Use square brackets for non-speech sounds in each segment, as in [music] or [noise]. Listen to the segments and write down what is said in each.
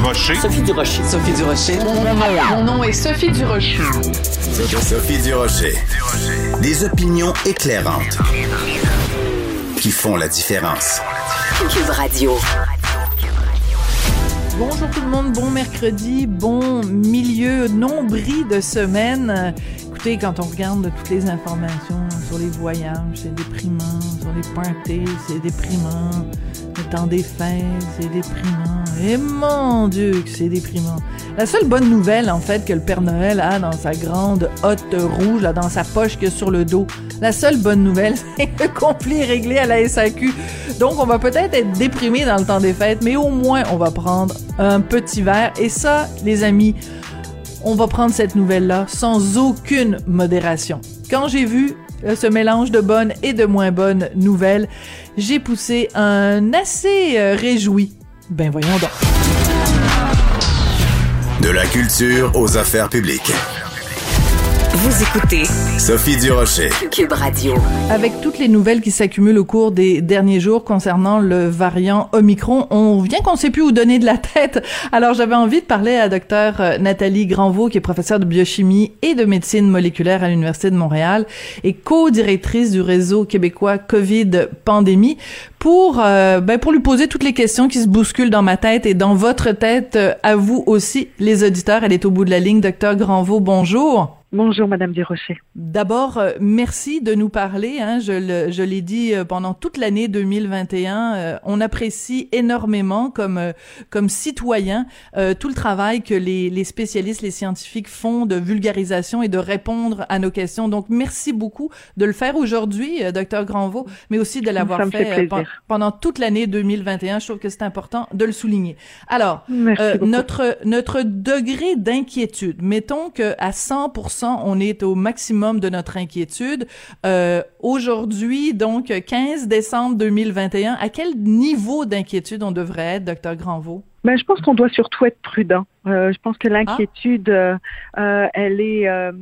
Durocher. Sophie Durocher. Sophie Durocher. Mon nom est Sophie Durocher. Sophie Durocher. Des opinions éclairantes qui font la différence. Cube Radio. Bonjour tout le monde, bon mercredi, bon milieu, nombril de semaine. Écoutez, quand on regarde toutes les informations sur les voyages, c'est déprimant, sur les parties, c'est déprimant, le temps des fêtes, c'est déprimant. Et mon Dieu, que c'est déprimant. La seule bonne nouvelle, en fait, que le Père Noël a dans sa grande hotte rouge, dans sa poche que sur le dos, la seule bonne nouvelle, [laughs] c'est le conflit réglé à la SAQ. Donc, on va peut-être être déprimé dans le temps des fêtes, mais au moins, on va prendre un petit verre. Et ça, les amis, on va prendre cette nouvelle-là sans aucune modération. Quand j'ai vu euh, ce mélange de bonnes et de moins bonnes nouvelles, j'ai poussé un assez euh, réjoui. Ben voyons donc. De la culture aux affaires publiques. Vous écoutez Sophie Durocher. Cube Radio. Avec toutes les nouvelles qui s'accumulent au cours des derniers jours concernant le variant Omicron, on vient qu'on sait plus où donner de la tête. Alors j'avais envie de parler à docteur euh, Nathalie Granvaux, qui est professeure de biochimie et de médecine moléculaire à l'Université de Montréal et co-directrice du réseau québécois COVID Pandémie, pour euh, ben, pour lui poser toutes les questions qui se bousculent dans ma tête et dans votre tête euh, à vous aussi, les auditeurs. Elle est au bout de la ligne. Docteur Granvaux, bonjour. Bonjour, Madame Desrochers. D'abord, euh, merci de nous parler. Hein, je, le, je l'ai dit euh, pendant toute l'année 2021. euh, on apprécie énormément comme euh, comme citoyen euh, tout le travail que les, les spécialistes, les scientifiques font de vulgarisation et de répondre à nos questions. Donc, merci beaucoup de le faire aujourd'hui, Docteur Granvaux, mais aussi de l'avoir fait pendant toute l'année 2021. Je trouve que c'est important de le souligner. Alors, euh, notre notre degré d'inquiétude, mettons que à 100% on est au maximum de notre inquiétude. Euh, Aujourd'hui, donc 15 décembre 2021, à quel niveau d'inquiétude on devrait être, docteur Granvaux Ben, je pense qu'on doit surtout être prudent. Euh, je pense Ah. que l'inquiétude, euh, euh, elle est, euh,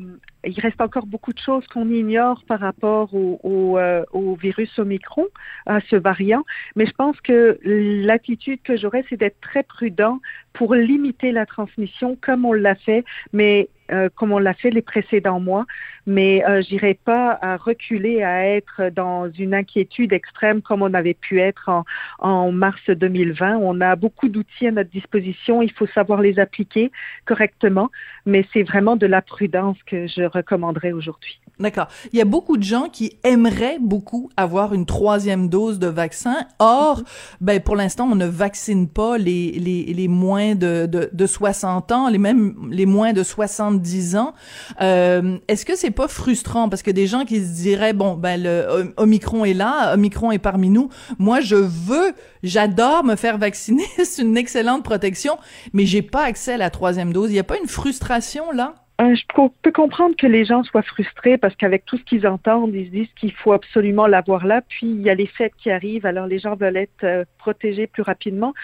il reste encore beaucoup de choses qu'on ignore par rapport au, au, au virus Omicron, à ce variant. Mais je pense que l'attitude que j'aurais, c'est d'être très prudent pour limiter la transmission, comme on l'a fait, mais euh, comme on l'a fait les précédents mois. Mais euh, j'irai pas à reculer à être dans une inquiétude extrême comme on avait pu être en, en mars 2020. On a beaucoup d'outils à notre disposition. Il faut savoir les appliquer correctement, mais c'est vraiment de la prudence que je recommanderais aujourd'hui. D'accord. Il y a beaucoup de gens qui aimeraient beaucoup avoir une troisième dose de vaccin. Or, ben pour l'instant, on ne vaccine pas les les, les moins de, de de 60 ans, les même les moins de 70 ans. Euh, Est-ce que c'est pas frustrant? Parce que des gens qui se diraient bon ben le Omicron est là, Omicron est parmi nous. Moi, je veux, j'adore me faire vacciner, [laughs] c'est une excellente protection, mais j'ai pas accès à la troisième dose. Il y a pas une frustration là? Euh, je peux comprendre que les gens soient frustrés parce qu'avec tout ce qu'ils entendent, ils se disent qu'il faut absolument l'avoir là. Puis il y a les fêtes qui arrivent, alors les gens veulent être euh, protégés plus rapidement.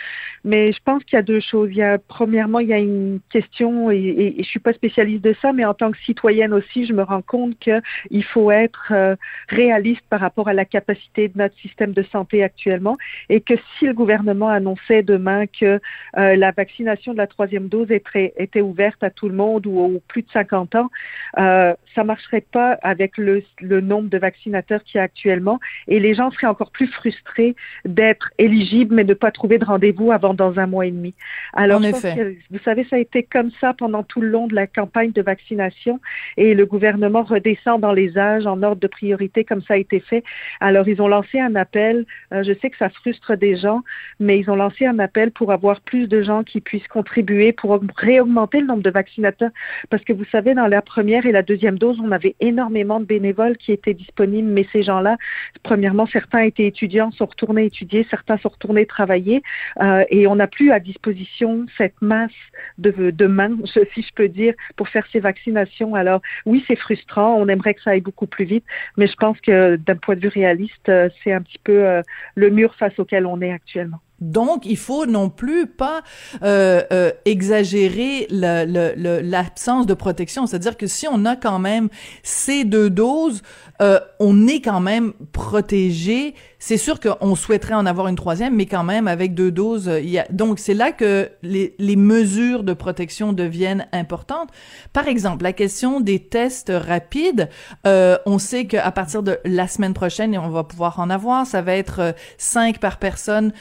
Mais je pense qu'il y a deux choses. Il y a premièrement, il y a une question et, et, et je suis pas spécialiste de ça, mais en tant que citoyenne aussi, je me rends compte que il faut être euh, réaliste par rapport à la capacité de notre système de santé actuellement et que si le gouvernement annonçait demain que la vaccination de la troisième dose était, était ouverte à tout le monde ou aux plus de 50 ans, euh, ça marcherait pas avec le, le nombre de vaccinateurs qu'il y a actuellement et les gens seraient encore plus frustrés d'être éligibles mais de ne pas trouver de rendez-vous avant dans un mois et demi. Alors, En effet. que, vous savez, ça a été comme ça pendant tout le long de la campagne de vaccination et le gouvernement redescend dans les âges en ordre de priorité comme ça a été fait. Alors, ils ont lancé un appel. euh, je sais que ça frustre des gens, mais ils ont lancé un appel pour avoir plus de gens qui puissent contribuer pour aug- réaugmenter le nombre de vaccinateurs. Parce que vous savez, dans la première et la deuxième dose, on avait énormément de bénévoles qui étaient disponibles, mais ces gens-là, premièrement, certains étaient étudiants, sont retournés étudier, certains sont retournés travailler, euh, et on n'a plus à disposition cette masse de, de mains, [laughs] si je peux dire, pour faire ces vaccinations. Alors, oui, c'est frustrant, on aimerait que ça aille beaucoup plus vite, mais je pense que d'un point de vue réaliste, euh, c'est un petit peu euh, le mur face auquel on est actuellement. Donc, il faut non plus pas euh, euh, exagérer l'absence de protection. C'est-à-dire que si on a quand même ces deux doses, euh, on est quand même protégé. C'est sûr qu'on souhaiterait en avoir une troisième, mais quand même avec deux doses, il y a... donc c'est là que les, les mesures de protection deviennent importantes. Par exemple, la question des tests rapides, euh, on sait qu'à partir de la semaine prochaine, on va pouvoir en avoir, ça va être cinq par personne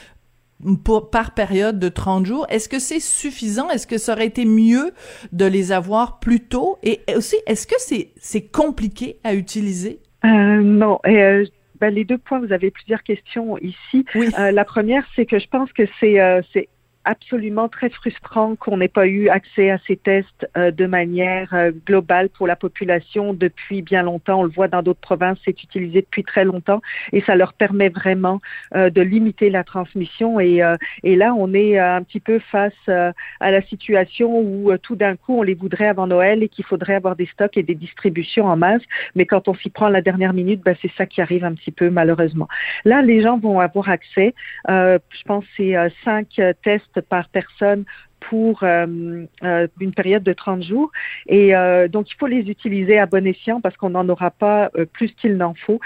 pour, par période de 30 jours. Est-ce que c'est suffisant? Est-ce que ça aurait été mieux de les avoir plus tôt? Et aussi, est-ce que c'est c'est compliqué à utiliser? Euh, non. Euh, ben, les deux points, vous avez plusieurs questions ici. Oui. Euh, la première, c'est que je pense que c'est c'est absolument très frustrant qu'on n'ait pas eu accès à ces tests euh, de manière euh, globale pour la population depuis bien longtemps. On le voit dans d'autres provinces, c'est utilisé depuis très longtemps et ça leur permet vraiment euh, de limiter la transmission. Et, et là, on est un petit peu face à la situation où tout d'un coup, on les voudrait avant Noël et qu'il faudrait avoir des stocks et des distributions en masse. Mais quand on s'y prend à la dernière minute, ben, c'est ça qui arrive un petit peu malheureusement. Là, les gens vont avoir accès. je pense c'est cinq tests par personne pour euh, euh, une période de 30 jours. Et euh, donc, il faut les utiliser à bon escient parce qu'on n'en aura pas plus qu'il n'en faut.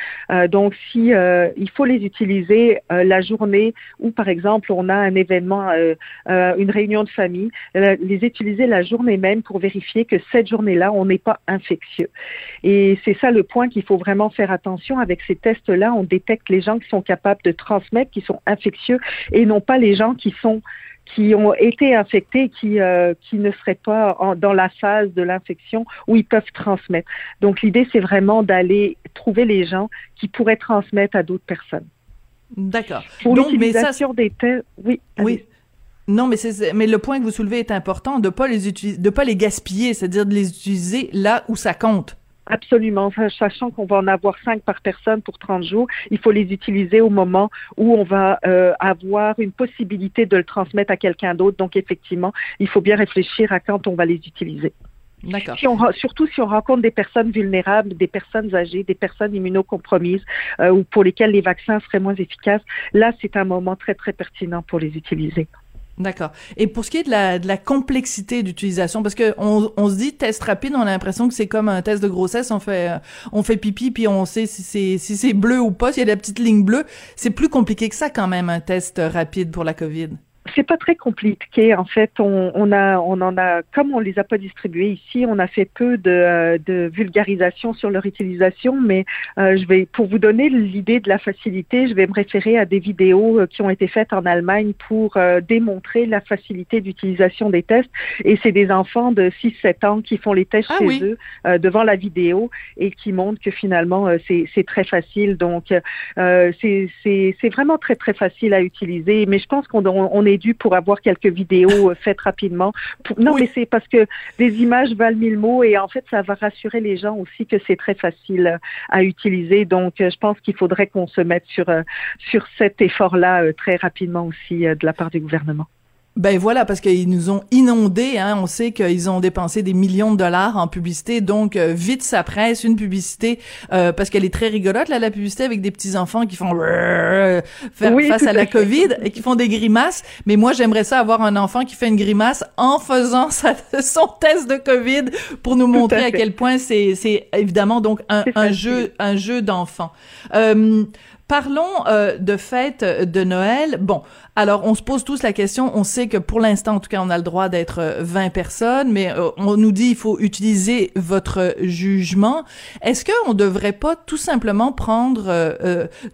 donc, si il faut les utiliser la journée où, par exemple, on a un événement, une réunion de famille, les utiliser la journée même pour vérifier que cette journée-là, on n'est pas infectieux. Et c'est ça le point qu'il faut vraiment faire attention. Avec ces tests-là, on détecte les gens qui sont capables de transmettre, qui sont infectieux, et non pas les gens qui sont qui ont été infectés qui euh, qui ne seraient pas en, dans la phase de l'infection où ils peuvent transmettre. Donc l'idée c'est vraiment d'aller trouver les gens qui pourraient transmettre à d'autres personnes. D'accord. Pour l'utilisation des tests, oui. Oui. Non, mais mais le point que vous soulevez est important de pas les utiliser, de pas les gaspiller, c'est-à-dire de les utiliser là où ça compte. Absolument. Sachant qu'on va en avoir cinq par personne pour 30 jours, il faut les utiliser au moment où on va euh, avoir une possibilité de le transmettre à quelqu'un d'autre. Donc, effectivement, il faut bien réfléchir à quand on va les utiliser. D'accord. Si on, surtout si on rencontre des personnes vulnérables, des personnes âgées, des personnes immunocompromises euh, ou pour lesquelles les vaccins seraient moins efficaces, là, c'est un moment très, très pertinent pour les utiliser. D'accord. Et pour ce qui est de la, de la complexité d'utilisation, parce que on, on, se dit test rapide, on a l'impression que c'est comme un test de grossesse, on fait euh, on fait pipi puis on sait si c'est si c'est bleu ou pas, s'il y a la petite ligne bleue. C'est plus compliqué que ça quand même un test rapide pour la COVID c'est pas très compliqué. En fait, on, on, a, on en a, comme on les a pas distribués ici, on a fait peu de, de vulgarisation sur leur utilisation. Mais euh, je vais, pour vous donner l'idée de la facilité, je vais me référer à des vidéos euh, qui ont été faites en Allemagne pour euh, démontrer la facilité d'utilisation des tests. Et c'est des enfants de 6-7 ans qui font les tests ah chez eux devant la vidéo et qui montrent que finalement c'est très facile. Donc c'est vraiment très très facile à utiliser. Mais je pense qu'on on est dû pour avoir quelques vidéos euh, faites rapidement. Non, mais c'est parce que des images valent mille mots et en fait, ça va rassurer les gens aussi que c'est très facile euh, à utiliser. Donc, euh, je pense qu'il faudrait qu'on se mette sur, sur cet effort-là très rapidement aussi de la part du gouvernement. Ben voilà, parce qu'ils nous ont inondés. Hein. On sait qu'ils ont dépensé des millions de dollars en publicité. Donc, euh, vite, ça presse une publicité, euh, parce qu'elle est très rigolote, là, la publicité, avec des petits-enfants qui font face à la COVID et qui font des grimaces. Mais moi, j'aimerais ça avoir un enfant qui fait une grimace en faisant sa, [laughs] son test de COVID pour nous montrer à, quel point c'est évidemment donc un, un jeu un jeu d'enfant. Euh, Parlons euh, de fête de Noël. Bon, alors on se pose tous la question, on sait que pour l'instant, en tout cas, on a le droit d'être 20 euh, personnes, mais euh, on nous dit il faut utiliser votre jugement. Est-ce qu'on devrait pas tout simplement prendre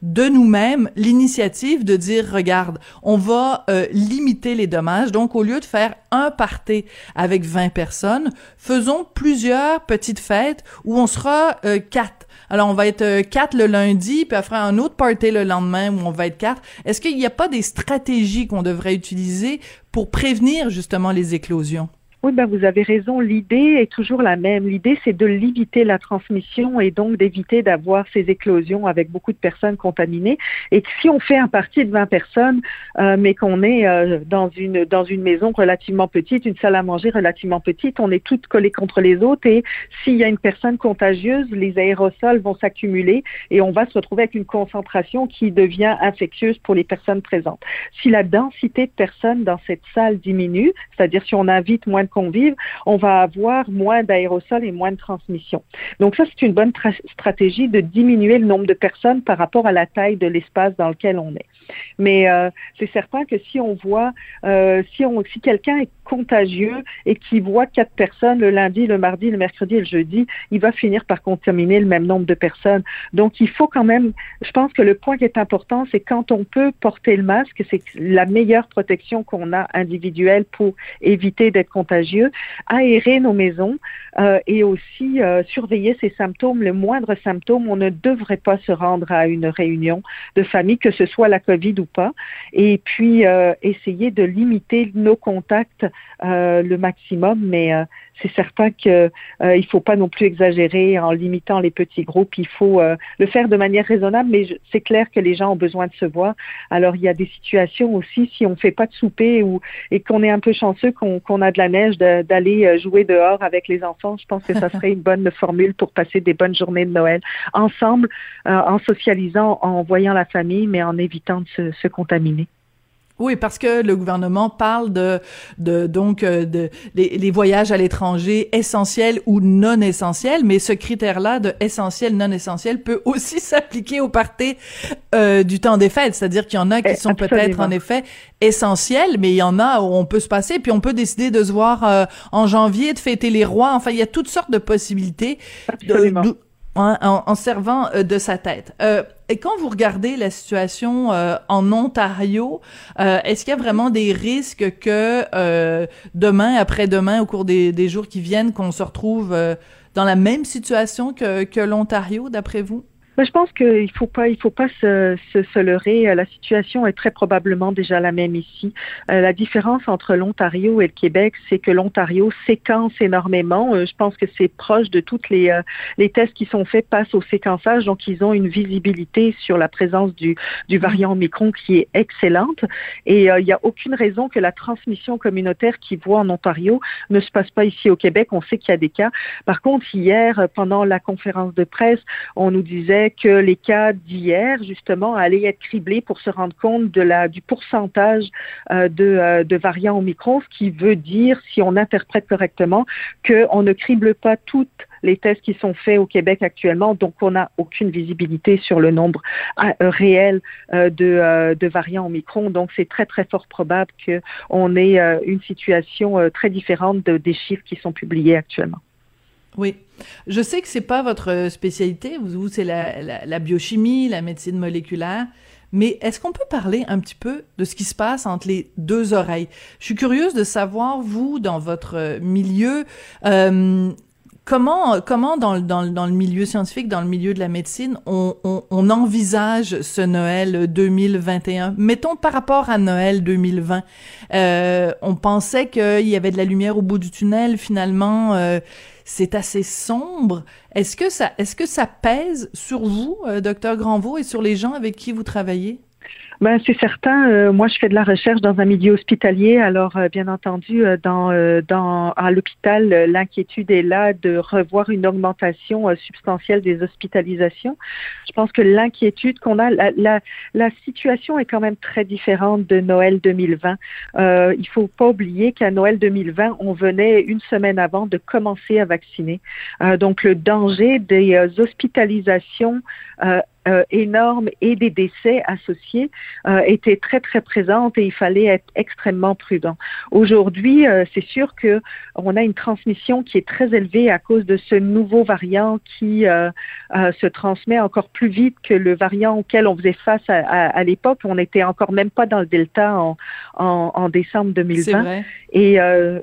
de nous-mêmes l'initiative de dire, regarde, on va limiter les dommages, donc au lieu de faire un party avec 20 personnes, faisons plusieurs petites fêtes où on sera quatre alors, on va être euh, quatre le lundi, puis après un autre party le lendemain où on va être quatre. Est-ce qu'il n'y a pas des stratégies qu'on devrait utiliser pour prévenir justement les éclosions? Oui, ben vous avez raison. L'idée est toujours la même. L'idée, c'est de limiter la transmission et donc d'éviter d'avoir ces éclosions avec beaucoup de personnes contaminées. Et si on fait un parti de 20 personnes, euh, mais qu'on est euh, dans une dans une maison relativement petite, une salle à manger relativement petite, on est toutes collées contre les autres. Et s'il y a une personne contagieuse, les aérosols vont s'accumuler et on va se retrouver avec une concentration qui devient infectieuse pour les personnes présentes. Si la densité de personnes dans cette salle diminue, c'est-à-dire si on invite moins de convives, on va avoir moins d'aérosols et moins de transmission. Donc ça, c'est une bonne stratégie de diminuer le nombre de personnes par rapport à la taille de l'espace dans lequel on est. Mais euh, c'est certain que si on voit, euh, si, on, si quelqu'un est contagieux et qui voit quatre personnes le lundi, le mardi, le mercredi et le jeudi, il va finir par contaminer le même nombre de personnes. Donc il faut quand même, je pense que le point qui est important, c'est quand on peut porter le masque, c'est la meilleure protection qu'on a individuelle pour éviter d'être contagieux, aérer nos maisons euh, et aussi euh, surveiller ces symptômes. Le moindre symptôme, on ne devrait pas se rendre à une réunion de famille, que ce soit la COVID ou pas, et puis euh, essayer de limiter nos contacts le maximum, mais c'est certain qu'il ne faut pas non plus exagérer en limitant les petits groupes. Il faut le faire de manière raisonnable, mais c'est clair que les gens ont besoin de se voir. Alors il y a des situations aussi, si on ne fait pas de souper ou et qu'on est un peu chanceux qu'on a de la neige, d'aller jouer dehors avec les enfants, je pense que ça serait une [laughs] bonne formule pour passer des bonnes journées de Noël ensemble, en socialisant, en voyant la famille, mais en évitant de se contaminer. Oui, parce que le gouvernement parle de, de donc euh, de les, voyages à l'étranger essentiels ou non essentiels, mais ce critère-là de essentiel non essentiel peut aussi [laughs] s'appliquer au party euh, du temps des fêtes, c'est-à-dire qu'il y en a qui eh, sont peut-être en effet essentiels, mais il y en a où on peut se passer, puis on peut décider de se voir euh, en janvier, de fêter les rois. Enfin, il y a toutes sortes de possibilités. Absolument. En, servant euh, de sa tête. Euh, et quand vous regardez la situation euh, en Ontario, est-ce qu'il y a vraiment des risques que demain, après-demain, au cours des, des, jours qui viennent, qu'on se retrouve dans la même situation que, que l'Ontario, d'après vous? Je pense qu'il faut pas, il faut pas se, se, se, leurrer. La situation est très probablement déjà la même ici. Euh, la différence entre l'Ontario et le Québec, c'est que l'Ontario séquence énormément. Euh, je pense que c'est proche de toutes les, euh, les tests qui sont faits passent au séquençage, donc ils ont une visibilité sur la présence du, du variant Omicron qui est excellente. Et il n'y a aucune raison que la transmission communautaire qui voit en Ontario ne se passe pas ici au Québec. On sait qu'il y a des cas. Par contre, hier, pendant la conférence de presse, on nous disait que les cas d'hier, justement, allaient être criblés pour se rendre compte du pourcentage euh, de, euh, de variants Omicron, ce qui veut dire, si on interprète correctement, qu'on ne crible pas toutes les tests qui sont faits au Québec actuellement, donc on n'a aucune visibilité sur le nombre euh, réel de, de, variants Omicron. Donc c'est très très fort probable qu'on ait une situation très différente des chiffres qui sont publiés actuellement. Oui. Je sais que c'est pas votre spécialité. Vous, c'est la, biochimie, la médecine moléculaire. Mais est-ce qu'on peut parler un petit peu de ce qui se passe entre les deux oreilles? Je suis curieuse de savoir, vous, dans votre milieu, euh, comment, comment dans, dans, dans, le milieu scientifique, dans le milieu de la médecine, on, on, on, envisage ce Noël 2021? Mettons par rapport à Noël 2020. Euh, on pensait qu'il y avait de la lumière au bout du tunnel. Finalement, euh, c'est assez sombre. Est-ce que ça, est-ce que ça pèse sur vous, euh, docteur Granvaux, et sur les gens avec qui vous travaillez? Ben, c'est certain. Euh, moi, je fais de la recherche dans un milieu hospitalier. Alors, euh, bien entendu, euh, dans, dans, à l'hôpital, l'inquiétude est là de revoir une augmentation substantielle des hospitalisations. Je pense que l'inquiétude qu'on a, la, la, la, situation est quand même très différente de Noël 2020. Euh, il faut pas oublier qu'à Noël 2020, on venait une semaine avant de commencer à vacciner. donc, le danger des hospitalisations euh, énormes et des décès associés euh, étaient très très présentes et il fallait être extrêmement prudent. Aujourd'hui, euh, c'est sûr que on a une transmission qui est très élevée à cause de ce nouveau variant qui euh, se transmet encore plus vite que le variant auquel on faisait face à, à, l'époque. On n'était encore même pas dans le delta en, en, en décembre 2020. Et,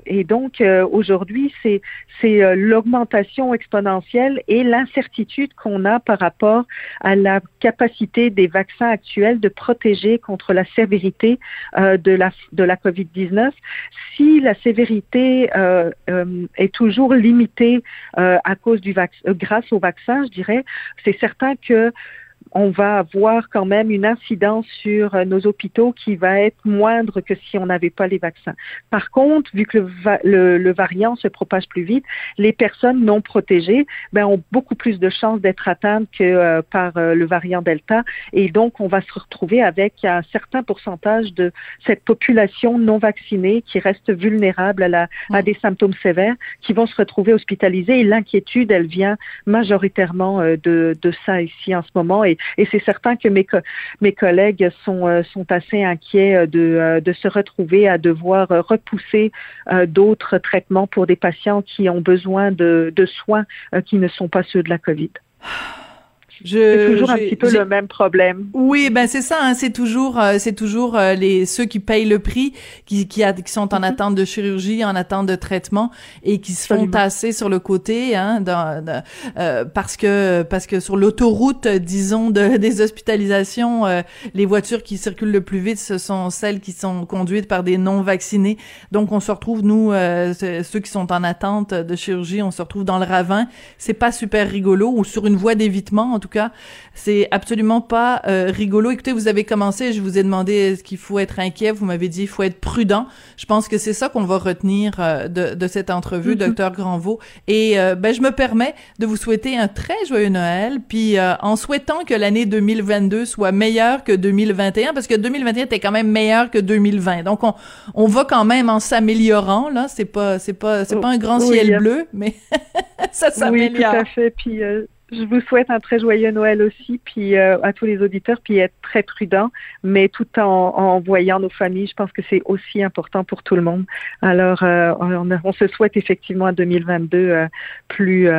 et donc aujourd'hui, c'est c'est l'augmentation exponentielle et l'incertitude qu'on a par rapport à la la capacité des vaccins actuels de protéger contre la sévérité euh, de la de la COVID-19. Si la sévérité euh, euh, est toujours limitée à cause du vaccin, grâce au vaccin, je dirais, c'est certain que on va avoir quand même une incidence sur euh, nos hôpitaux qui va être moindre que si on n'avait pas les vaccins. Par contre, vu que le, le, variant se propage plus vite, les personnes non protégées ben, ont beaucoup plus de chances d'être atteintes que euh, par euh, le variant Delta. Et donc, on va se retrouver avec un certain pourcentage de cette population non vaccinée qui reste vulnérable à, la, à des symptômes sévères, qui vont se retrouver hospitalisés. Et l'inquiétude, elle vient majoritairement de, de ça ici en ce moment. Et et, c'est certain que mes, collègues sont, euh, sont assez inquiets euh, de, euh, de se retrouver à devoir repousser d'autres traitements pour des patients qui ont besoin de soins qui ne sont pas ceux de la COVID. [sighs] C'est toujours un petit peu le même problème. Oui, ben c'est ça. Hein, c'est toujours, euh, c'est toujours euh, les ceux qui payent le prix, qui qui, a, qui sont en mhm. attente de chirurgie, en attente de traitement et qui se font tasser sur le côté, hein, dans, euh, parce que parce que sur l'autoroute, disons, de, [laughs] des hospitalisations, les voitures qui circulent le plus vite, ce sont celles qui sont conduites par des non vaccinés. Donc on se retrouve nous, ceux qui sont en attente de chirurgie, on se retrouve dans le ravin. C'est pas super rigolo ou sur une voie d'évitement en tout cas. C'est absolument pas euh, rigolo. Écoutez, vous avez commencé, je vous ai demandé est-ce qu'il faut être inquiet. Vous m'avez dit il faut être prudent. Je pense que c'est ça qu'on va retenir euh, de, de, cette entrevue, mm-hmm. docteur Granvaux. Et euh, ben, je me permets de vous souhaiter un très joyeux Noël, puis en souhaitant que l'année 2022 soit meilleure que 2021, parce que 2021 était quand même meilleur que 2020. Donc on, on va quand même en s'améliorant là. C'est pas c'est pas c'est pas un grand ciel bleu, mais [laughs] ça s'améliore. Oui, tout à fait. Puis je vous souhaite un très joyeux Noël aussi, puis euh, à tous les auditeurs, puis être très prudent, mais tout en, en voyant nos familles. Je pense que c'est aussi important pour tout le monde. Alors, euh, on, on, se souhaite effectivement un 2022 euh, plus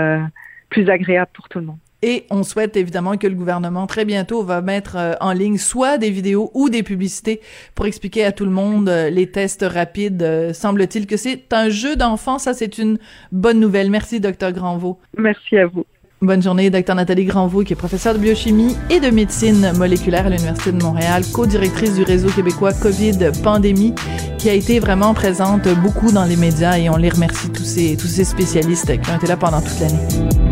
plus agréable pour tout le monde. Et on souhaite évidemment que le gouvernement très bientôt va mettre en ligne soit des vidéos ou des publicités pour expliquer à tout le monde les tests rapides. Semble-t-il que c'est un jeu d'enfant. Ça, c'est une bonne nouvelle. Merci, docteur Granvaux. Merci à vous. Bonne journée, docteur Nathalie Granvaux, qui est professeure de biochimie et de médecine moléculaire à l'Université de Montréal, co-directrice du réseau québécois COVID Pandémie, qui a été vraiment présente beaucoup dans les médias et on les remercie tous ces, tous ces spécialistes qui ont été là pendant toute l'année.